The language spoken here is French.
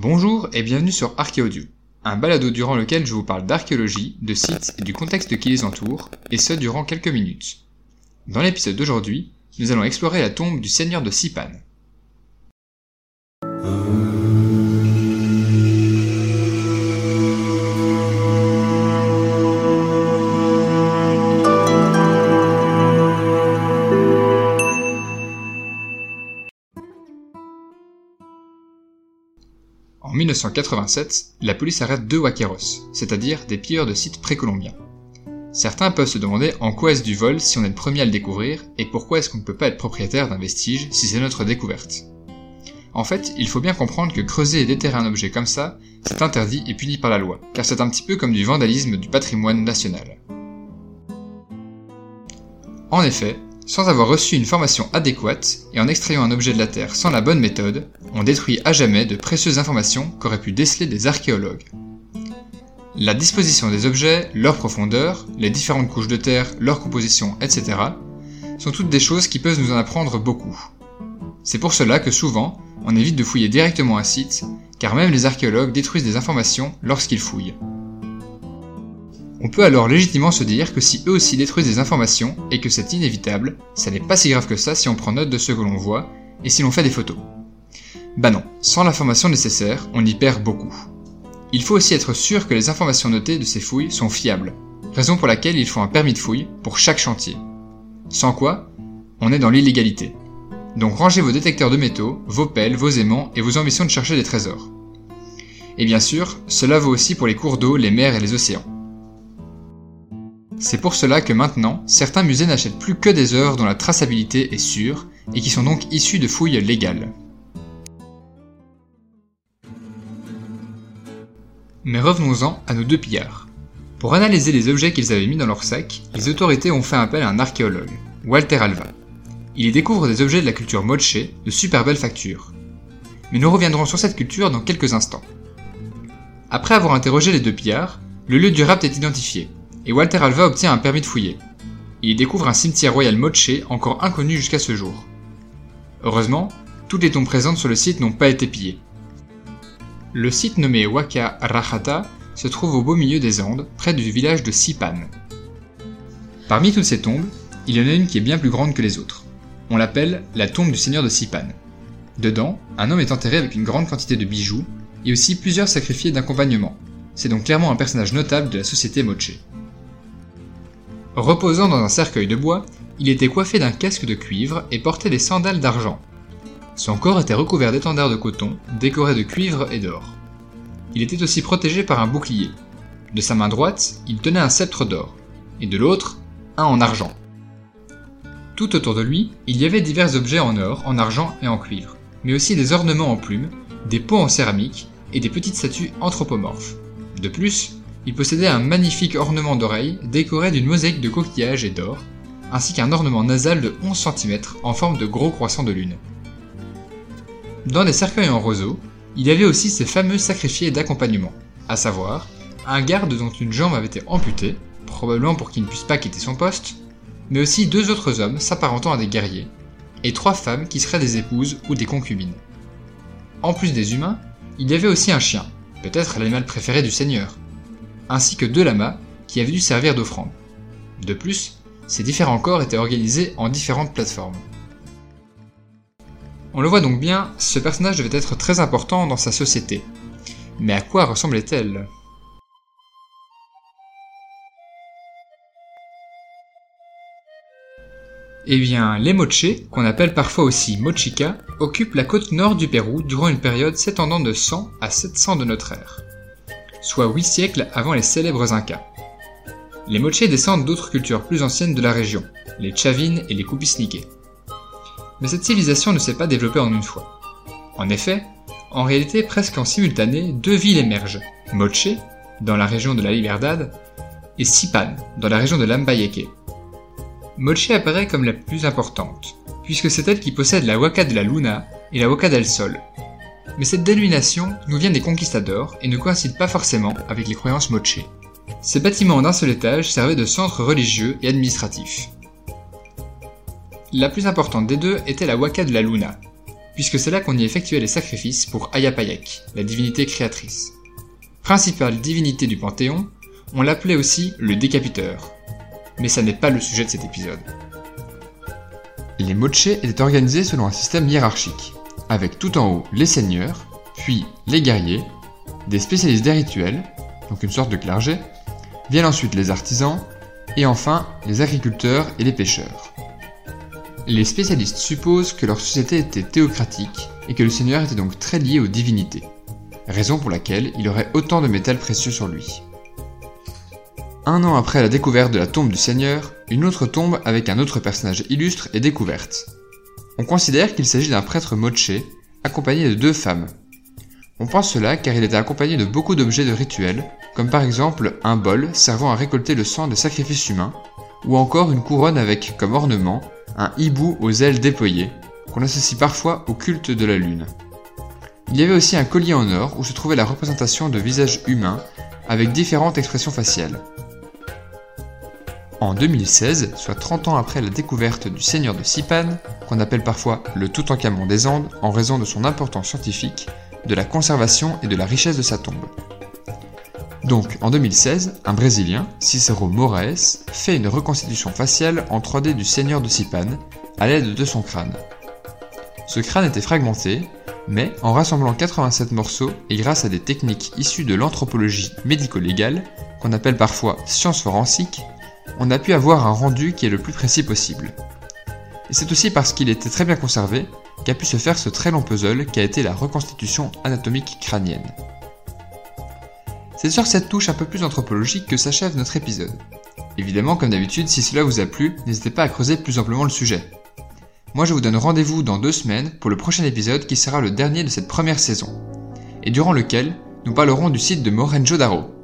Bonjour et bienvenue sur Archéaudio, un balado durant lequel je vous parle d'archéologie, de sites et du contexte qui les entoure, et ce durant quelques minutes. Dans l'épisode d'aujourd'hui, nous allons explorer la tombe du seigneur de Sipan. En 1987, la police arrête deux Wakeros, c'est-à-dire des pilleurs de sites précolombiens. Certains peuvent se demander en quoi est-ce du vol si on est le premier à le découvrir et pourquoi est-ce qu'on ne peut pas être propriétaire d'un vestige si c'est notre découverte. En fait, il faut bien comprendre que creuser et déterrer un objet comme ça, c'est interdit et puni par la loi, car c'est un petit peu comme du vandalisme du patrimoine national. En effet, sans avoir reçu une formation adéquate et en extrayant un objet de la Terre sans la bonne méthode, on détruit à jamais de précieuses informations qu'auraient pu déceler des archéologues. La disposition des objets, leur profondeur, les différentes couches de terre, leur composition, etc. sont toutes des choses qui peuvent nous en apprendre beaucoup. C'est pour cela que souvent, on évite de fouiller directement un site, car même les archéologues détruisent des informations lorsqu'ils fouillent. On peut alors légitimement se dire que si eux aussi détruisent des informations et que c'est inévitable, ça n'est pas si grave que ça si on prend note de ce que l'on voit et si l'on fait des photos. Bah non, sans l'information nécessaire, on y perd beaucoup. Il faut aussi être sûr que les informations notées de ces fouilles sont fiables, raison pour laquelle il faut un permis de fouille pour chaque chantier. Sans quoi, on est dans l'illégalité. Donc rangez vos détecteurs de métaux, vos pelles, vos aimants et vos ambitions de chercher des trésors. Et bien sûr, cela vaut aussi pour les cours d'eau, les mers et les océans. C'est pour cela que maintenant, certains musées n'achètent plus que des œuvres dont la traçabilité est sûre et qui sont donc issues de fouilles légales. Mais revenons-en à nos deux pillards. Pour analyser les objets qu'ils avaient mis dans leur sac, les autorités ont fait appel à un archéologue, Walter Alva. Il y découvre des objets de la culture Moche de super belle facture. Mais nous reviendrons sur cette culture dans quelques instants. Après avoir interrogé les deux pillards, le lieu du rapt est identifié, et Walter Alva obtient un permis de fouiller. Il découvre un cimetière royal moche encore inconnu jusqu'à ce jour. Heureusement, toutes les tombes présentes sur le site n'ont pas été pillées. Le site nommé Waka Rahata se trouve au beau milieu des Andes, près du village de Sipan. Parmi toutes ces tombes, il y en a une qui est bien plus grande que les autres. On l'appelle la tombe du seigneur de Sipan. Dedans, un homme est enterré avec une grande quantité de bijoux et aussi plusieurs sacrifiés d'accompagnement. C'est donc clairement un personnage notable de la société moche. Reposant dans un cercueil de bois, il était coiffé d'un casque de cuivre et portait des sandales d'argent. Son corps était recouvert d'étendards de coton, décorés de cuivre et d'or. Il était aussi protégé par un bouclier. De sa main droite, il tenait un sceptre d'or, et de l'autre, un en argent. Tout autour de lui, il y avait divers objets en or, en argent et en cuivre, mais aussi des ornements en plumes, des pots en céramique et des petites statues anthropomorphes. De plus, il possédait un magnifique ornement d'oreille décoré d'une mosaïque de coquillages et d'or, ainsi qu'un ornement nasal de 11 cm en forme de gros croissant de lune. Dans des cercueils en roseau, il y avait aussi ces fameux sacrifiés d'accompagnement, à savoir un garde dont une jambe avait été amputée, probablement pour qu'il ne puisse pas quitter son poste, mais aussi deux autres hommes s'apparentant à des guerriers, et trois femmes qui seraient des épouses ou des concubines. En plus des humains, il y avait aussi un chien, peut-être l'animal préféré du seigneur, ainsi que deux lamas qui avaient dû servir d'offrande. De plus, ces différents corps étaient organisés en différentes plateformes. On le voit donc bien, ce personnage devait être très important dans sa société. Mais à quoi ressemblait-elle? Eh bien, les Moche, qu'on appelle parfois aussi Mochica, occupent la côte nord du Pérou durant une période s'étendant de 100 à 700 de notre ère soit 8 siècles avant les célèbres Incas. Les Moche descendent d'autres cultures plus anciennes de la région, les Chavines et les Kupisniké. Mais cette civilisation ne s'est pas développée en une fois. En effet, en réalité presque en simultané, deux villes émergent, Moche, dans la région de la Liberdad, et Sipan, dans la région de Lambayeque. Moche apparaît comme la plus importante, puisque c'est elle qui possède la Waka de la Luna et la Waka del Sol, mais cette dénomination nous vient des conquistadors et ne coïncide pas forcément avec les croyances moche. Ces bâtiments d'un seul étage servaient de centre religieux et administratif. La plus importante des deux était la Waka de la Luna. puisque c'est là qu'on y effectuait les sacrifices pour Ayapayak, la divinité créatrice. Principale divinité du Panthéon, on l'appelait aussi le décapiteur. Mais ça n'est pas le sujet de cet épisode. Les moche étaient organisés selon un système hiérarchique, avec tout en haut les seigneurs, puis les guerriers, des spécialistes des rituels, donc une sorte de clergé, viennent ensuite les artisans, et enfin les agriculteurs et les pêcheurs. Les spécialistes supposent que leur société était théocratique et que le seigneur était donc très lié aux divinités, raison pour laquelle il aurait autant de métal précieux sur lui. Un an après la découverte de la tombe du seigneur, une autre tombe avec un autre personnage illustre est découverte. On considère qu'il s'agit d'un prêtre moche accompagné de deux femmes, on pense cela car il était accompagné de beaucoup d'objets de rituel, comme par exemple un bol servant à récolter le sang de sacrifices humains, ou encore une couronne avec comme ornement un hibou aux ailes déployées, qu'on associe parfois au culte de la lune. Il y avait aussi un collier en or où se trouvait la représentation de visages humains avec différentes expressions faciales. En 2016, soit 30 ans après la découverte du seigneur de Sipan, qu'on appelle parfois le Toutankhamon des Andes en raison de son importance scientifique, de la conservation et de la richesse de sa tombe. Donc, en 2016, un Brésilien, Cicero Moraes, fait une reconstitution faciale en 3D du seigneur de Sipan à l'aide de son crâne. Ce crâne était fragmenté, mais en rassemblant 87 morceaux et grâce à des techniques issues de l'anthropologie médico-légale, qu'on appelle parfois science forensique, on a pu avoir un rendu qui est le plus précis possible. Et c'est aussi parce qu'il était très bien conservé qu'a pu se faire ce très long puzzle qui a été la reconstitution anatomique crânienne. C'est sur cette touche un peu plus anthropologique que s'achève notre épisode. Évidemment, comme d'habitude, si cela vous a plu, n'hésitez pas à creuser plus amplement le sujet. Moi, je vous donne rendez-vous dans deux semaines pour le prochain épisode qui sera le dernier de cette première saison, et durant lequel nous parlerons du site de Mohenjo-Daro,